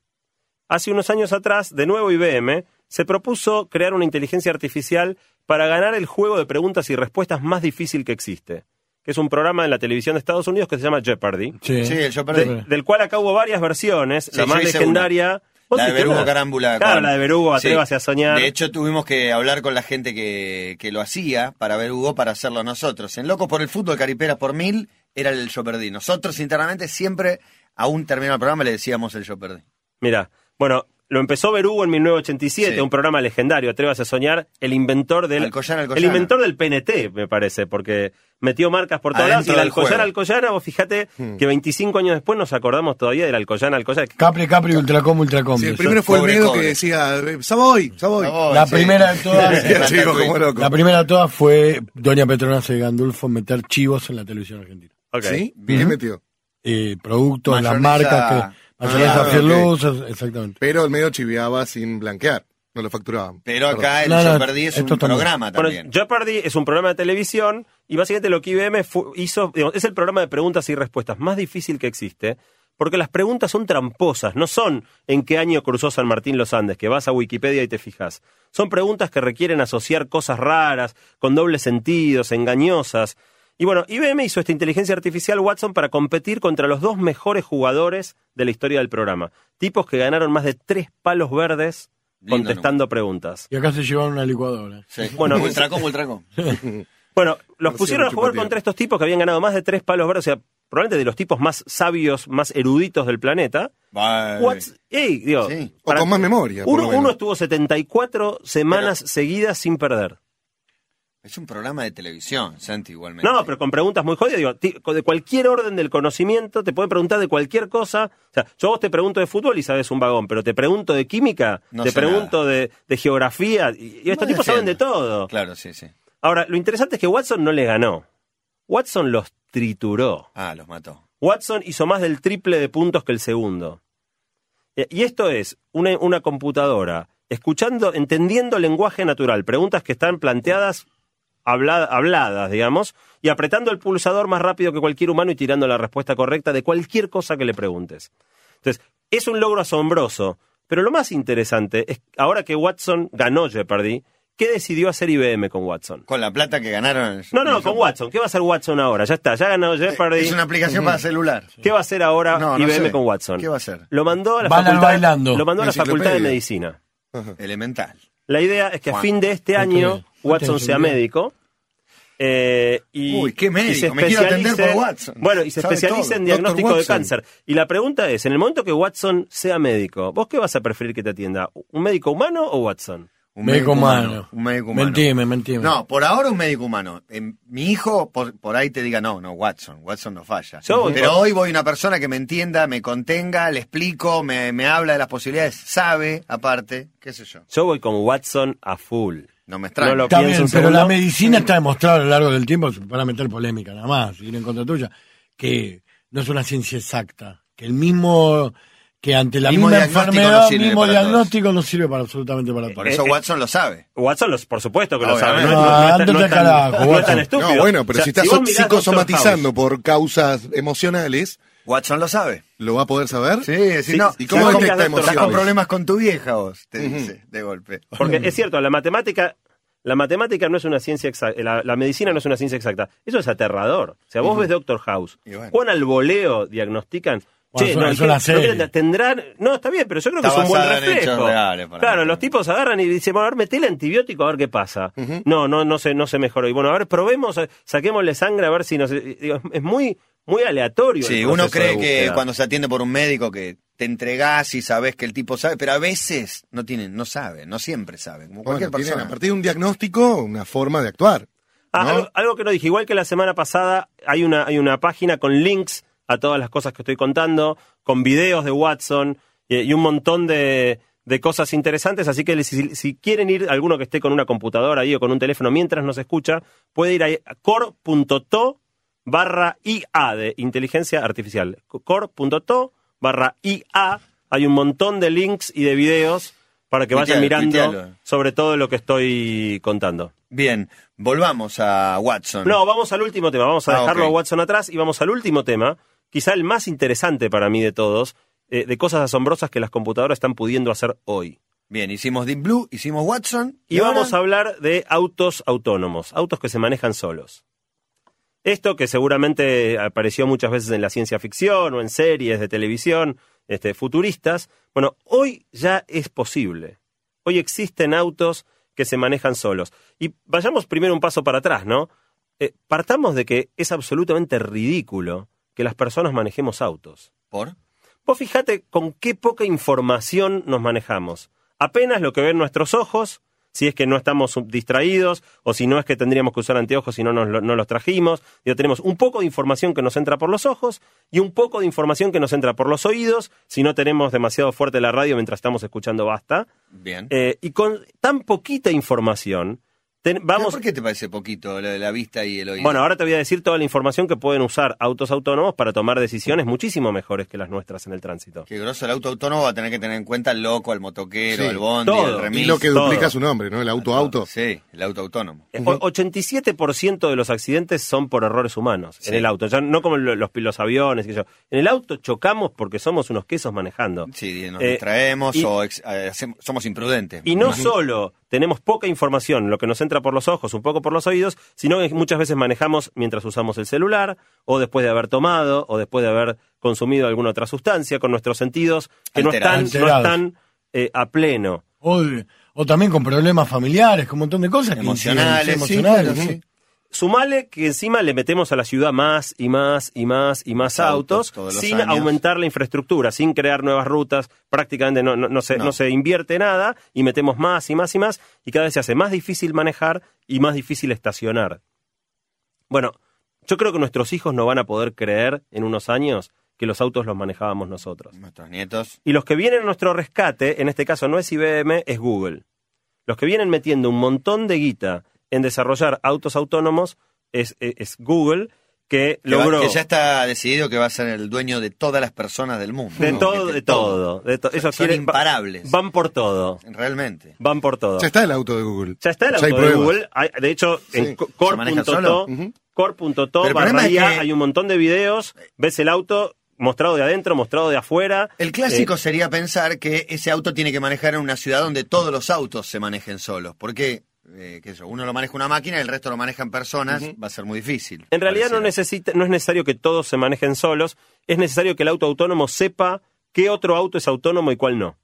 Hace unos años atrás, de nuevo IBM se propuso crear una inteligencia artificial para ganar el juego de preguntas y respuestas más difícil que existe, que es un programa en la televisión de Estados Unidos que se llama Jeopardy, Sí. Perdí. de- del cual acá hubo varias versiones, Sí, la más legendaria... ¿Vos La de Berugo? Carámbula. Claro, con- la de Berugo, Sí. Atrévase a soñar. De hecho, tuvimos que hablar con la gente que, que lo hacía para Berugo para hacerlo nosotros. En Locos por el Fútbol, Cariperas por Mil, era el Yo Perdí. Nosotros internamente siempre, aún terminado el programa, le decíamos el Yo Perdí. Mira, bueno, lo empezó Berugo en 1987, Sí. un programa legendario, Atrévase a soñar, el inventor del Alcoyana, Alcoyana. el inventor del PNT, me parece, porque metió marcas por todos lados y el Alcoyana. Alcoyana, vos fíjate que 25 años después nos acordamos todavía del Alcoyana, Alcoyana. Capri, Capri, Ultracom, Ultracom. Sí, el primero fue el cobre. que decía, Savoy. Savoy. La sí. primera de todas. La primera de todas fue Doña Petronace de Gandulfo meter chivos en la televisión argentina. ¿Sí? ¿Qué metió? Eh, productos, las marcas que. Mayonesa Ah, exactamente. Pero el medio chiviaba sin blanquear, no lo facturaban. Pero acá el No, Yo no, Perdí es un también. programa Bueno, también. Jeopardy es un programa de televisión y básicamente lo que IBM hizo, digamos, es el programa de preguntas y respuestas más difícil que existe, porque las preguntas son tramposas, no son en qué año cruzó San Martín los Andes, que vas a Wikipedia y te fijas. Son preguntas que requieren asociar cosas raras, con dobles sentidos, engañosas. Y bueno, IBM hizo esta inteligencia artificial Watson para competir contra los dos mejores jugadores de la historia del programa. Tipos que ganaron más de tres palos verdes Lindo contestando preguntas. Y acá se llevaron una licuadora. Sí. Bueno, Ultracom, Ultracom. Bueno, los pusieron a jugar contra estos tipos que habían ganado más de tres palos verdes, o sea, probablemente de los tipos más sabios, más eruditos del planeta. Bye. What's- ey, digo, Sí. O con más memoria, uno, uno estuvo 74 semanas seguidas sin perder. Es un programa de televisión, Santi, igualmente. No, pero con preguntas muy jodidas, digo, ti- de cualquier orden del conocimiento, te pueden preguntar de cualquier cosa. O sea, yo a vos te pregunto de fútbol y sabes un vagón, pero te pregunto de química, No te sé pregunto de, de geografía, y, y estos No tipos saben de defiendo. todo. Claro, sí, sí. Ahora, lo interesante es que Watson no le ganó. Watson los trituró. Ah, los mató. Watson hizo más del triple de puntos que el segundo. Eh, Y esto es una, una computadora escuchando, entendiendo lenguaje natural, preguntas que están planteadas, habla- habladas, digamos, y apretando el pulsador más rápido que cualquier humano y tirando la respuesta correcta de cualquier cosa que le preguntes. Entonces, es un logro asombroso, pero lo más interesante es, ahora que Watson ganó Jeopardy, ¿qué decidió hacer IBM con Watson? Con la plata que ganaron. No, no, con Watson. ¿Qué va a hacer Watson ahora? Ya está, ya ganó Jeopardy. Es una aplicación para celular. ¿Qué va a hacer ahora No, no IBM sé. con Watson? ¿Qué va a hacer? Lo mandó a la Van al facultad, bailando. Lo mandó a la facultad de medicina. Elemental. La idea es que a fin de este año Watson Ok, sea médico. eh, y, Uy, qué médico, y se me quiero atender especialice- por Watson. Bueno, y se especializa todo. en diagnóstico de Watson. cáncer. Y la pregunta es, en el momento que Watson sea médico, ¿vos qué vas a preferir que te atienda? ¿Un médico humano o Watson? Un Médico humano. Un médico humano. Mentime, mentime. No, por ahora un médico humano. Eh, mi hijo por, por ahí te diga, no, no, Watson. Watson no falla. Pero hoy voy una persona que me entienda, me contenga, le explico, me, me habla de las posibilidades, sabe, aparte, qué sé yo. Yo voy con Watson a full. No me extraña. No lo pero segundo. la medicina está demostrado a lo largo del tiempo, para meter polémica nada más, ir en contra tuya, que no es una ciencia exacta, que el mismo, que ante la Mismo misma enfermedad, no mismo diagnóstico no sirve para absolutamente para Por todo. eso Eh, eh, Watson lo sabe. Watson, los, por supuesto que lo sabe. No, no no es tan- carajo, no es tan Watson. estúpido. No, bueno, pero O sea, si estás Doctor psicosomatizando por causas emocionales, Watson lo sabe. ¿lo va a poder saber? Sí, sí, no. ¿Y cómo detecta Doctor Estás con emociones? problemas con tu vieja vos, te dice, de golpe. Porque es cierto, la matemática, la matemática no es una ciencia exacta, la, la medicina no es una ciencia exacta. Eso es aterrador. O sea, vos ves Doctor House, bueno. cuán al voleo diagnostican. Bueno, Che, es no, una- ¿qué- es una no tendrán, no, está bien, pero yo creo que es un buen reflejo. reales claro, mí. los tipos agarran y dicen, bueno, a ver, metele antibiótico a ver qué pasa. No, no, no se, no se mejoró. Y bueno, a ver, probemos, eh, saquémosle sangre a ver si nos. digo, es muy, muy aleatorio. el Sí, uno cree que cuando se atiende por un médico que te entregás y sabes que el tipo sabe, pero a veces no tienen, no sabe, no siempre sabe, como cualquier Bueno, persona. a partir de un diagnóstico una forma de actuar. Ah, ¿no? algo, algo que no dije, igual que la semana pasada, hay una, hay una página con links a todas las cosas que estoy contando, con videos de Watson y, y un montón de, de cosas interesantes, así que si, si quieren ir, alguno que esté con una computadora ahí o con un teléfono mientras nos escucha, puede ir a core.to barra IA de inteligencia artificial. core.to barra IA, hay un montón de links y de videos para que vayan Tuitealo, mirando tuitealo. sobre todo lo que estoy contando. Bien, volvamos a Watson. No, vamos al último tema. Vamos a Ah, dejarlo a Watson atrás y vamos al último tema, quizá el más interesante para mí de todos, eh, de cosas asombrosas que las computadoras están pudiendo hacer hoy. Bien, hicimos Deep Blue, hicimos Watson. Y vamos a hablar de autos autónomos, autos que se manejan solos. Esto que seguramente apareció muchas veces en la ciencia ficción o en series de televisión este, futuristas, bueno, hoy ya es posible. Hoy existen autos que se manejan solos. Y vayamos primero un paso para atrás, ¿no? Eh, partamos de que es absolutamente ridículo que las personas manejemos autos. ¿Por? Vos fijate con qué poca información nos manejamos. Apenas lo que ven nuestros ojos, si es que no estamos distraídos o si no es que tendríamos que usar anteojos y no, nos, lo- no los trajimos. Digo, tenemos un poco de información que nos entra por los ojos y un poco de información que nos entra por los oídos, si no tenemos demasiado fuerte la radio mientras estamos escuchando basta. Bien. Eh, y con tan poquita información, ten- vamos... ¿Por qué te parece poquito de la vista y el oído? Bueno, ahora te voy a decir toda la información que pueden usar autos autónomos para tomar decisiones muchísimo mejores que las nuestras en el tránsito. Qué grosso el auto autónomo va a tener que tener en cuenta al loco, al motoquero, Sí, al bondi, todo. al remis. Y lo que todo. duplica su nombre, ¿no? El auto-auto. Sí, el auto autónomo. Eh, o- 87% de los accidentes son por errores humanos en el auto, ya no como lo- los, los aviones. yo. En el auto chocamos porque somos unos quesos manejando. Sí, nos Eh, distraemos y- o ex- eh, somos imprudentes. Y no solo tenemos poca información, lo que nos entra por los ojos, un poco por los oídos, sino que muchas veces manejamos mientras usamos el celular, o después de haber tomado, o después de haber consumido alguna otra sustancia, con nuestros sentidos que no están, no están eh, a pleno. O, o también con problemas familiares, con un montón de cosas. que Emocionales, sí, emocionales, claro, sí. Sumale que encima le metemos a la ciudad más y más y más y más Autos autos, sin años. aumentar la infraestructura, sin crear nuevas rutas, prácticamente no, no, no se, no se invierte nada y metemos más y más y más y cada vez se hace más difícil manejar y más difícil estacionar. Bueno, yo creo que nuestros hijos no van a poder creer en unos años que los autos los manejábamos nosotros. Nuestros nietos. Y los que vienen a nuestro rescate, en este caso no es IBM, es Google. Los que vienen metiendo un montón de guita en desarrollar autos autónomos es, es- es Google, que Que, va- logró que ya está decidido que va a ser el dueño de todas las personas del mundo. de ¿no? todo, de todo. De to- Son- quieren- imparables. Van por todo. Realmente. Van por todo. Ya está el auto de Google. Ya está el auto de pruebas. Google. Hay- de hecho, en core.to, barra problema es que- hay un montón de videos. Ves el auto mostrado de adentro, mostrado de afuera. El clásico Eh, sería pensar que ese auto tiene que manejar en una ciudad donde todos los autos se manejen solos. Porque, eh, uno lo maneja una máquina y el resto lo manejan personas, va a ser muy difícil. En realidad no, necesita, no es necesario que todos se manejen solos, es necesario que el auto autónomo sepa qué otro auto es autónomo y cuál no,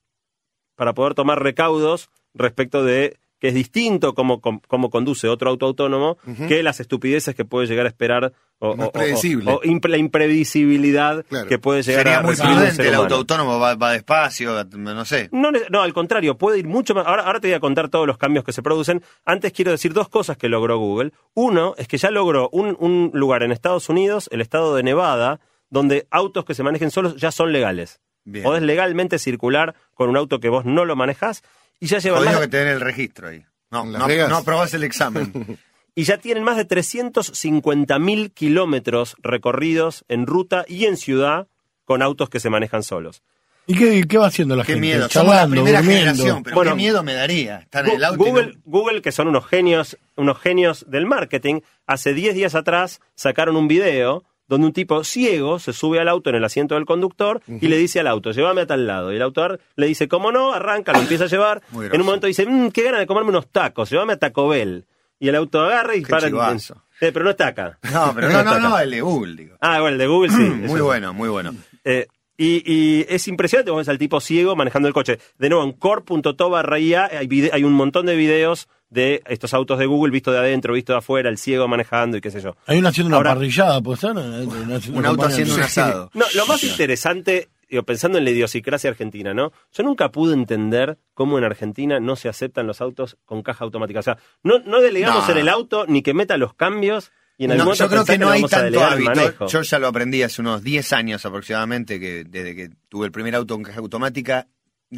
para poder tomar recaudos respecto de que es distinto cómo, cómo conduce otro auto autónomo que las estupideces que puede llegar a esperar o, o- predecible. o impre- la imprevisibilidad Claro. que puede llegar Sería a muy recibir un prudente, ser el auto autónomo va, va despacio, no sé. No, no, al contrario, puede ir mucho más. Ahora, ahora te voy a contar todos los cambios que se producen. Antes quiero decir dos cosas que logró Google. Uno es que ya logró un, un lugar en Estados Unidos, el estado de Nevada, donde autos que se manejen solos ya son legales. Bien. Podés legalmente circular con un auto que vos no lo manejás y ya llevan más- que tener el registro ahí. No, no, no aprobás el examen. y ya tienen más de 350.000 kilómetros recorridos en ruta y en ciudad con autos que se manejan solos. ¿Y qué, qué va haciendo la qué gente? miedo. La primera durmiendo. generación, pero Bueno, qué miedo me daría estar en el auto. no- Google, Google, que son unos genios, unos genios del marketing, hace 10 días atrás sacaron un video donde un tipo ciego se sube al auto en el asiento del conductor y le dice al auto, llévame a tal lado. Y el autor le dice, ¿cómo no? Arranca, lo empieza a llevar. Muy en un momento dice, "Mm, qué gana de comerme unos tacos, llévame a Taco Bell. Y el auto agarra y Qué para. chivazo. Eh, pero no está acá. No, pero no, no, no, el de Google, digo. Ah, bueno, el de Google sí. muy eso sí. bueno, muy bueno. Eh, y, y es impresionante, vos ves al tipo ciego manejando el coche. De nuevo, en core.to barra hay, hay un montón de videos de estos autos de Google visto de adentro, visto de afuera, el ciego manejando y qué sé yo. Hay uno haciendo una Ahora- parrillada, ¿puede ser? Una- haciendo Un auto haciendo de- un asado. No, lo más interesante, digo, pensando en la idiosincrasia argentina, ¿no? Yo nunca pude entender cómo en Argentina no se aceptan los autos con caja automática. O sea, no, no delegamos No. en el auto ni que meta los cambios y en algún No, momento yo creo que no hay vamos a tanto delegar el hábito. Yo ya lo aprendí hace unos 10 años aproximadamente, que desde que tuve el primer auto con caja automática,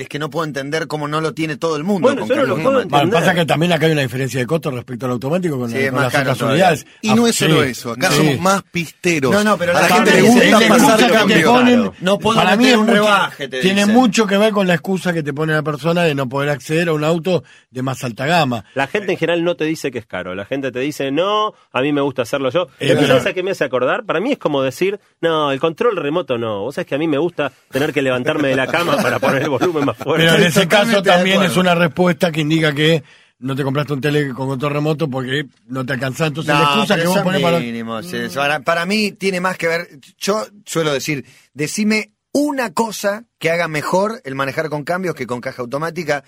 es que no puedo entender cómo no lo tiene todo el mundo. Bueno, con yo no lo puedo entender. pasa que también acá hay una diferencia de costo respecto al automático con, Sí, con es más las otras unidades. Y no Ah, es solo sí, eso, acá sí. somos más pisteros. No, no, pero a la la gente le gusta "Este pasar cambio. ponen, no puedo para mí meter es un rebaje, te tiene dicen. mucho que ver con la excusa que te pone la persona de no poder acceder a un auto de más alta gama. La gente en general no te dice que es caro. La gente te dice, no, a mí me gusta hacerlo yo. Eh, Pero pero- ¿Sabes a qué me hace acordar? Para mí es como decir, no, el control remoto no. Vos sabés que a mí me gusta tener que levantarme de la cama para poner el volumen más fuerte. Pero en ese caso totalmente también es una respuesta que indica que no te compraste un tele con control remoto porque no te alcanzás. Entonces la excusa que vos pones para... mínimos, sí. Para, para mí tiene más que ver. Yo suelo decir, decime una cosa que haga mejor el manejar con cambios que con caja automática.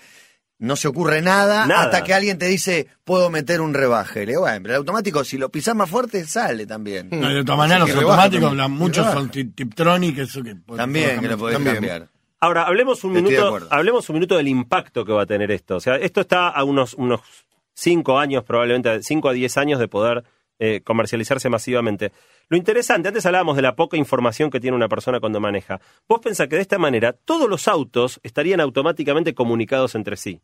No se ocurre nada, Nada. hasta que alguien te dice, puedo meter un rebaje. Le digo, bueno, pero el automático, si lo pisás más fuerte, sale también. No, de todas maneras, los automáticos, muchos son tip- Tiptronic, eso que... También, que lo podés También. cambiar. Ahora, hablemos un Estoy minuto, hablemos un minuto del impacto que va a tener esto. O sea, esto está a unos, unos cinco años, probablemente, cinco a diez años de poder eh, comercializarse masivamente. Lo interesante, antes hablábamos de la poca información que tiene una persona cuando maneja. Vos pensás que de esta manera todos los autos estarían automáticamente comunicados entre sí.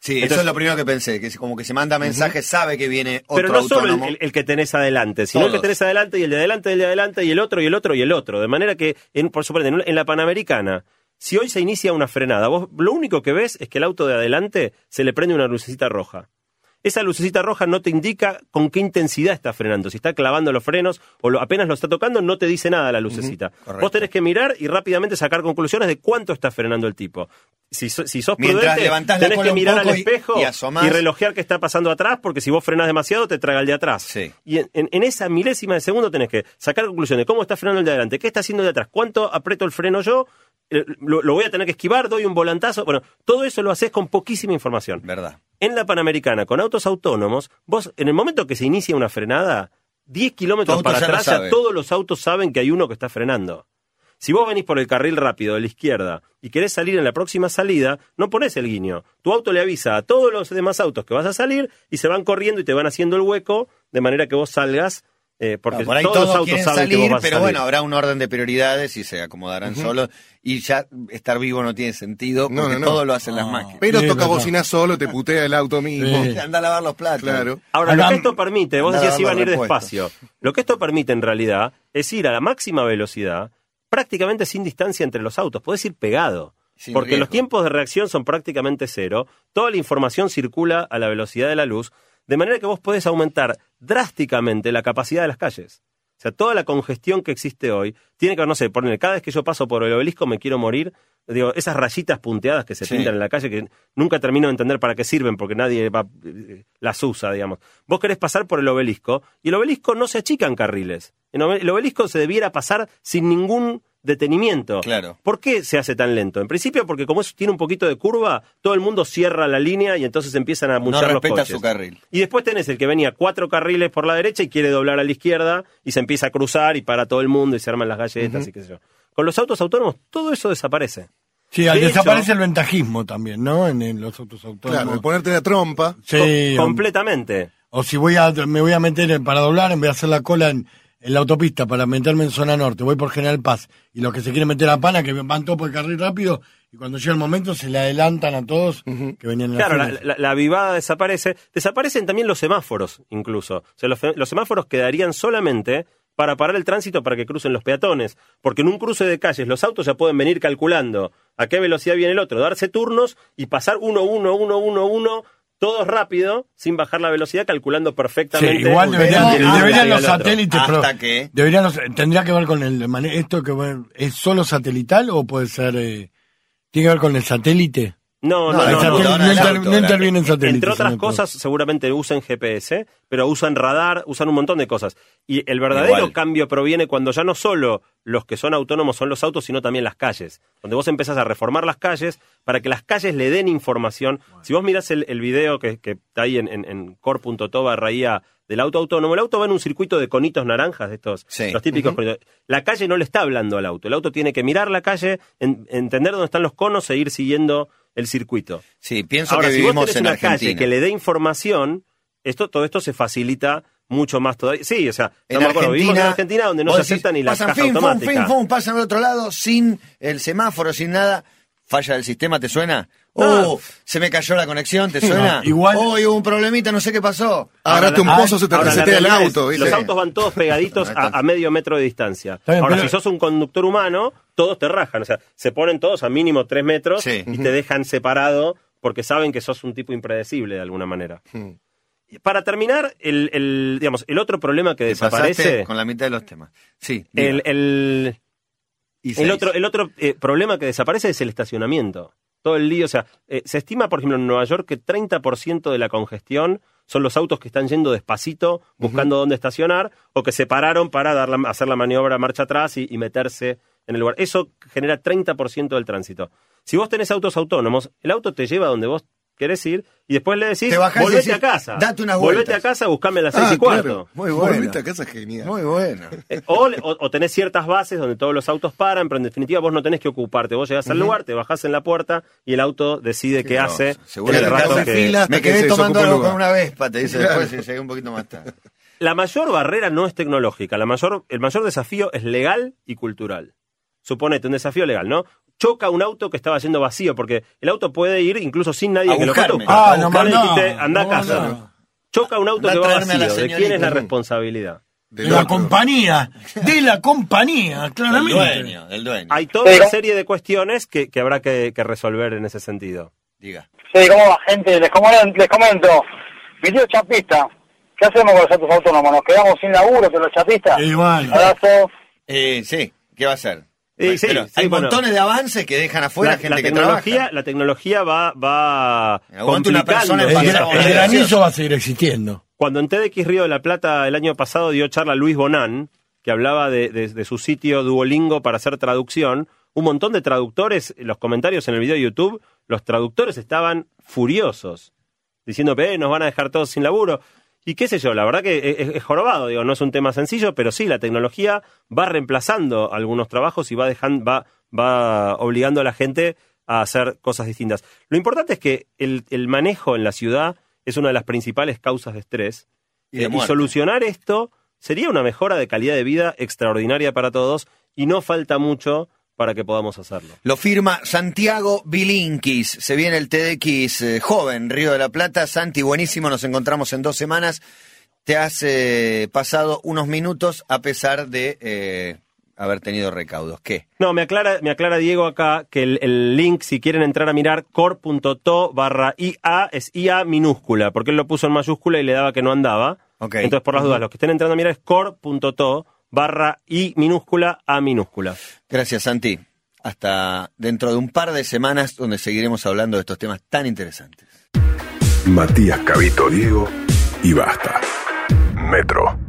Sí, Entonces- eso es lo primero que pensé, que como que se manda mensajes, sabe que viene otro Pero no solo el, autónomo. el- el que tenés adelante, sino el que tenés adelante y el de adelante y el de adelante y el otro y el otro y el otro. De manera que, en, por supuesto, en, en la Panamericana, si hoy se inicia una frenada, vos lo único que ves es que el auto de adelante se le prende una lucecita roja. Esa lucecita roja no te indica con qué intensidad está frenando. Si está clavando los frenos o lo- apenas lo está tocando, no te dice nada la lucecita. Vos tenés que mirar y rápidamente sacar conclusiones de cuánto está frenando el tipo. Si, si sos Mientras prudente, tenés que mirar al y- espejo y relojear qué está pasando atrás, porque si vos frenás demasiado, te traga el de atrás. Sí. Y en, en- en esa milésima de segundo tenés que sacar conclusiones. ¿Cómo está frenando el de adelante? ¿Qué está haciendo el de atrás? ¿Cuánto aprieto el freno yo? Eh, Lo, lo voy a tener que esquivar, doy un volantazo. Bueno, todo eso lo haces con poquísima información. Verdad. En la Panamericana, con autos autónomos, vos, en el momento que se inicia una frenada, 10 kilómetros para atrás, ya todos los autos saben que hay uno que está frenando. Si vos venís por el carril rápido de la izquierda y querés salir en la próxima salida, no pones el guiño. Tu auto le avisa a todos los demás autos que vas a salir y se van corriendo y te van haciendo el hueco de manera que vos salgas, eh, porque No, por ahí todos, todos, los autos quieren saben que salir, vos vas a pero salir. bueno, habrá un orden de prioridades y se acomodarán solos. Y ya estar vivo no tiene sentido porque no, no. todo lo hacen las máquinas. Pero Sí, toca bocinar solo, te putea el auto mismo. Sí. Anda a lavar los platos. Claro. Ahora, lo que esto permite, vos decías iban a ir despacio. Lo que esto permite en realidad es ir a la máxima velocidad, prácticamente sin distancia entre los autos. Podés ir pegado. Sin porque riesgo. los tiempos de reacción son prácticamente cero. Toda la información circula a la velocidad de la luz, de manera que vos podés aumentar drásticamente la capacidad de las calles. O sea, toda la congestión que existe hoy tiene que ver, no sé, poner, cada vez que yo paso por el obelisco me quiero morir. Digo, esas rayitas punteadas que se Sí. pintan en la calle que nunca termino de entender para qué sirven porque nadie va, las usa, digamos. Vos querés pasar por el obelisco y el obelisco no se achica en carriles. El obelisco se debiera pasar sin ningún detenimiento. Claro. ¿Por qué se hace tan lento? En principio porque como eso tiene un poquito de curva, todo el mundo cierra la línea y entonces empiezan a No muchar los respeta coches. su carril. Y después tenés el que venía cuatro carriles por la derecha y quiere doblar a la izquierda y se empieza a cruzar y para todo el mundo y se arman las galletas y qué sé yo. Con los autos autónomos todo eso desaparece. Sí, al De desaparece hecho- el ventajismo también, ¿no? En, en los autos autónomos. Claro, de ponerte la trompa. Sí, Com- completamente. O si voy a, me voy a meter para doblar, en vez de hacer la cola en, en la autopista para meterme en zona norte, voy por General Paz. Y los que se quieren meter a Pana, que van todos por el carril rápido, y cuando llega el momento se le adelantan a todos que venían en la Claro, la, la- la avivada desaparece. Desaparecen también los semáforos, incluso. O sea, los semáforos quedarían solamente para parar el tránsito para que crucen los peatones. Porque en un cruce de calles los autos ya pueden venir calculando a qué velocidad viene el otro, darse turnos y pasar uno, uno, uno, uno, uno, todos rápido, sin bajar la velocidad, calculando Sí, perfectamente. igual deberían, los satélites, pero que- deberían los- tendría que ver con el mane- esto que bueno, es solo satelital o puede ser eh, tiene que ver con el satélite. No, No, no, no, intervienen satélites. Entre otras cosas, seguramente usan GPS, pero usan radar, usan un montón de cosas. Y el verdadero Igual. cambio proviene cuando ya no solo los que son autónomos son los autos, sino también las calles. Donde vos empezás a reformar las calles para que las calles le den información. Si vos mirás el, el video que, que está ahí en, en, en core.to barra IA del auto autónomo, el auto va en un circuito de conitos naranjas, de estos, Sí. los típicos conitos. La calle no le está hablando al auto. El auto tiene que mirar la calle, en- entender dónde están los conos e ir siguiendo el circuito. Sí, pienso Ahora, que si vos vivimos tenés en una Argentina. calle que le dé información, esto, todo esto se facilita mucho más todavía. Sí, o sea, En acuerdo, vivimos en Argentina, Argentina donde no vos se acepta ni la pasan caja fin, automática. pasan al otro lado sin el semáforo, sin nada. falla del sistema, ¿te suena? Oh, se me cayó la conexión, ¿te suena? igual- Oh, hubo un problemita, no sé qué pasó. Agarraste un pozo, se te resetea el auto, ¿viste? Los autos van todos pegaditos a, a medio metro de distancia. bien, Ahora, pero- si sos un conductor humano, todos te rajan. O sea, se ponen todos a mínimo tres metros Sí. y te dejan separado porque saben que sos un tipo impredecible de alguna manera. Hmm. Para terminar, el, el, digamos, el otro problema que Te desaparece, con la mitad de los temas. Sí. el, el, el otro, el otro eh, problema que desaparece es el estacionamiento. Todo el lío, o sea, eh, se estima, por ejemplo, en Nueva York que 30% de la congestión son los autos que están yendo despacito buscando dónde estacionar o que se pararon para dar la- hacer la maniobra marcha atrás y, y meterse en el lugar. Eso genera 30% del tránsito. Si vos tenés autos autónomos, el auto te lleva donde vos querés ir y después le decís, Te bajás y volvete decís, a casa. "Date unas Volvete vueltas". a casa, buscame a las seis Ah, y cuarto. claro. Muy bueno. Volviste a casa es genial. Muy bueno. Eh, O, o- tenés ciertas bases donde todos los autos paran, pero en definitiva vos no tenés que ocuparte. Vos llegás al lugar, te bajás en la puerta y el auto decide qué, hace Seguro el que rato que... fila. Me que quedé tomando algo con una vespa, te dice después y llegué un poquito más tarde. La mayor barrera no es tecnológica, la mayor, el mayor desafío es legal y cultural. Suponete un desafío legal, ¿no? Choca un auto que estaba yendo vacío, porque el auto puede ir incluso sin nadie A que buscarme. lo conduzca. Ah, A no mandá, dijiste, anda a no casa. mandá. Choca un auto que a va a vacío. ¿De quién es la responsabilidad? De Del la otro. compañía, de la compañía, Del claramente. dueño, del dueño. Hay toda una serie de cuestiones que, que habrá que- que resolver en ese sentido. Diga. Sí, ¿cómo va, gente? Les comento, les comento. Mi tío chapista. ¿Qué hacemos con los autos autónomos? ¿Nos quedamos sin laburo con los chapistas? Bueno. Abrazo. Eh, sí, ¿qué va a hacer? Sí, sí, Pero sí, hay bueno. montones de avances que dejan afuera la, gente la que trabaja. la tecnología va, va una complicando. en El, el granizo va a seguir existiendo. Cuando en TEDx Río de la Plata el año pasado dio charla Luis Bonan, que hablaba de, de- de su sitio Duolingo para hacer traducción, un montón de traductores, los comentarios en el video de YouTube, los traductores estaban furiosos, diciendo que nos van a dejar todos sin laburo. Y qué sé yo, la verdad que es, es jorobado, digo, no es un tema sencillo, pero sí, la tecnología va reemplazando algunos trabajos y va dejando, va, va obligando a la gente a hacer cosas distintas. Lo importante es que el, el manejo en la ciudad es una de las principales causas de estrés. Y de Eh, y solucionar esto sería una mejora de calidad de vida extraordinaria para todos y no falta mucho para que podamos hacerlo. Lo firma Santiago Bilinkis. Se viene el TDX eh, joven, Río de la Plata. Santi, buenísimo, nos encontramos en dos semanas. Te has eh, pasado unos minutos a pesar de eh, haber tenido recaudos. ¿Qué? No, me aclara, me aclara Diego acá que el, el link, si quieren entrar a mirar, core.to barra IA es IA minúscula, porque él lo puso en mayúscula y le daba que no andaba. Ok. Entonces, por las dudas, los que estén entrando a mirar es barra I minúscula A minúscula. Gracias, Santi. Hasta dentro de un par de semanas donde seguiremos hablando de estos temas tan interesantes. Matías Cabito Diego y basta. Metro